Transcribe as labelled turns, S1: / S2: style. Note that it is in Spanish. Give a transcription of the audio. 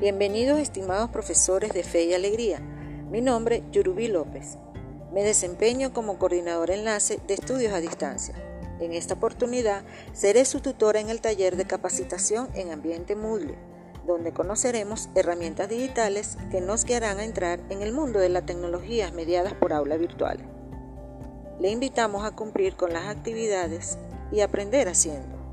S1: Bienvenidos estimados profesores de Fe y Alegría. Mi nombre es Yurubí López. Me desempeño como coordinador enlace de estudios a distancia. En esta oportunidad seré su tutora en el taller de capacitación en ambiente Moodle, donde conoceremos herramientas digitales que nos guiarán a entrar en el mundo de las tecnologías mediadas por aula virtual. Le invitamos a cumplir con las actividades y aprender haciendo.